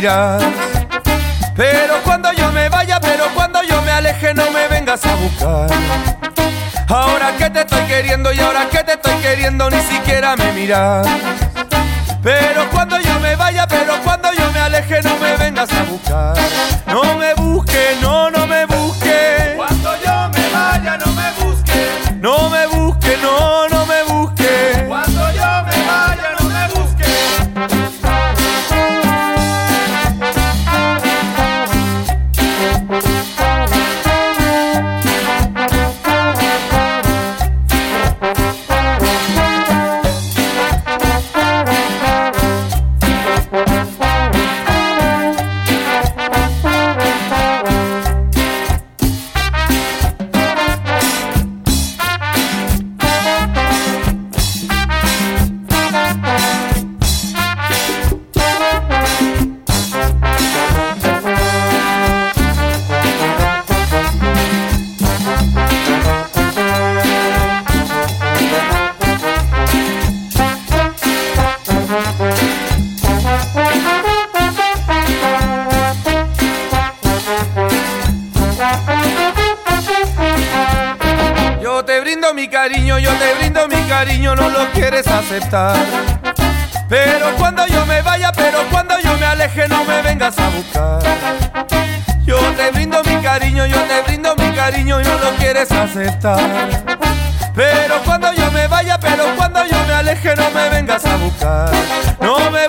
Pero cuando yo me vaya, pero cuando yo me aleje, no me vengas a buscar. Ahora que te estoy queriendo y ahora que te estoy queriendo, ni siquiera me miras. brindo mi cariño, yo te brindo mi cariño y no lo quieres aceptar. Pero cuando yo me vaya, pero cuando yo me aleje, no me vengas a buscar. No me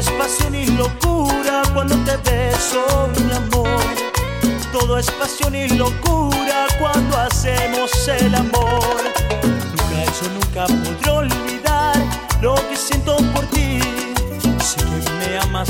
es pasión y locura cuando te beso, mi amor. Todo es pasión y locura cuando hacemos el amor. Nunca eso nunca podré olvidar lo que siento por ti. Sé que me amas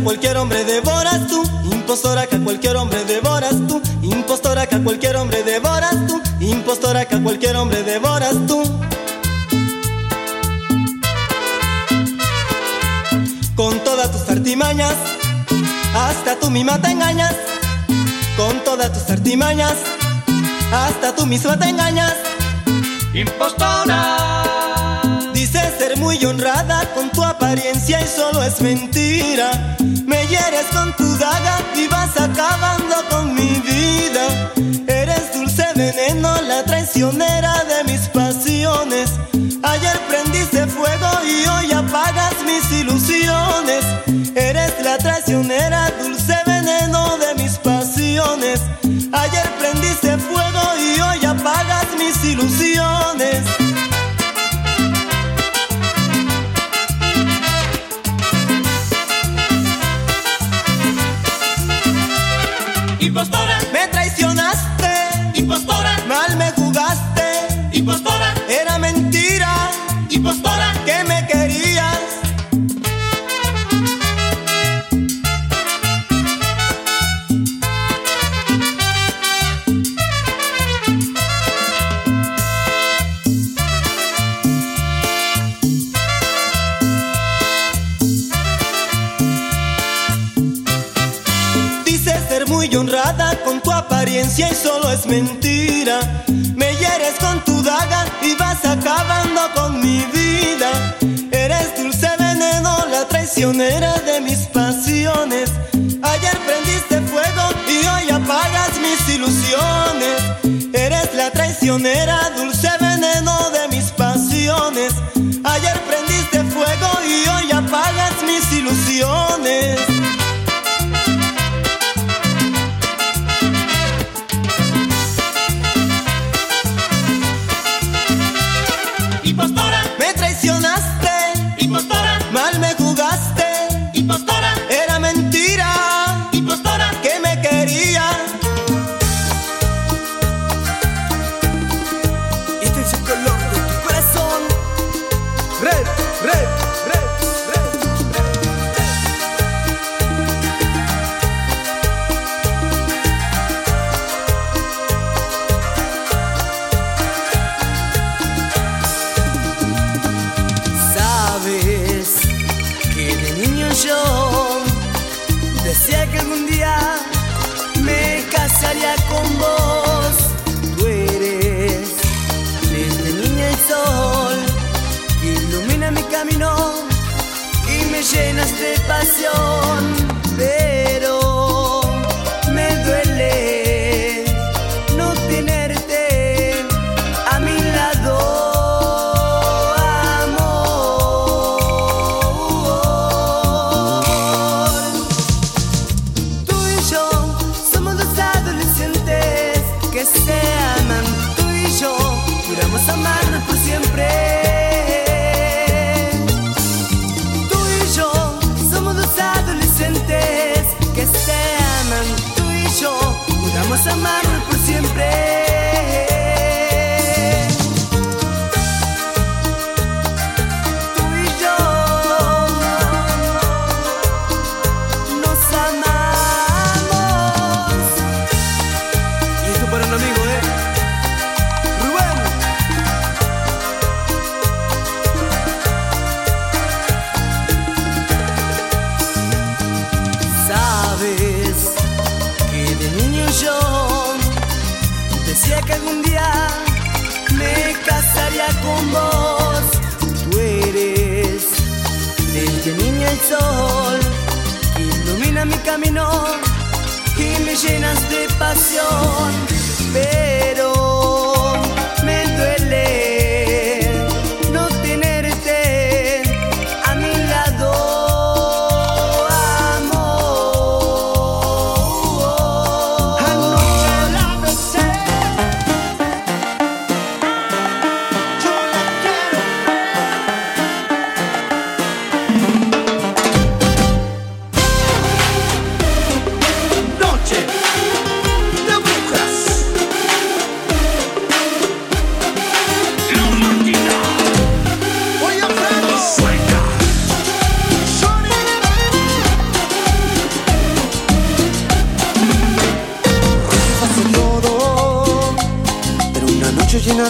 cualquier hombre devoras tú, impostora que a cualquier hombre devoras tú, impostora que a cualquier hombre devoras tú, impostora que a cualquier hombre devoras tú. Con todas tus artimañas, hasta tú misma te engañas. Con todas tus artimañas, hasta tú misma te engañas. Impostora. Dices ser muy honrada con tu apariencia y solo es mentira. Me hieres con tu daga y vas acabando con mi vida. Eres dulce veneno, la traicionera de mis pasiones. Ayer prendiste fuego y hoy apagas mis ilusiones. Eres la traicionera, dulce veneno de mis pasiones. Ayer prendiste fuego y hoy apagas mis ilusiones. Ilusiones. Eres la traicionera, dulce veneno de mis pasiones. Ayer prendiste fuego y hoy apagas mis ilusiones. De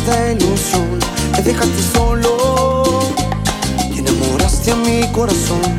vuelta en un me dejaste solo y enamoraste a mi corazón.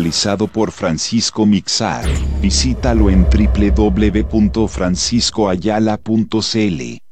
Realizado por Francisco Mixar. Visítalo en www.franciscoayala.cl.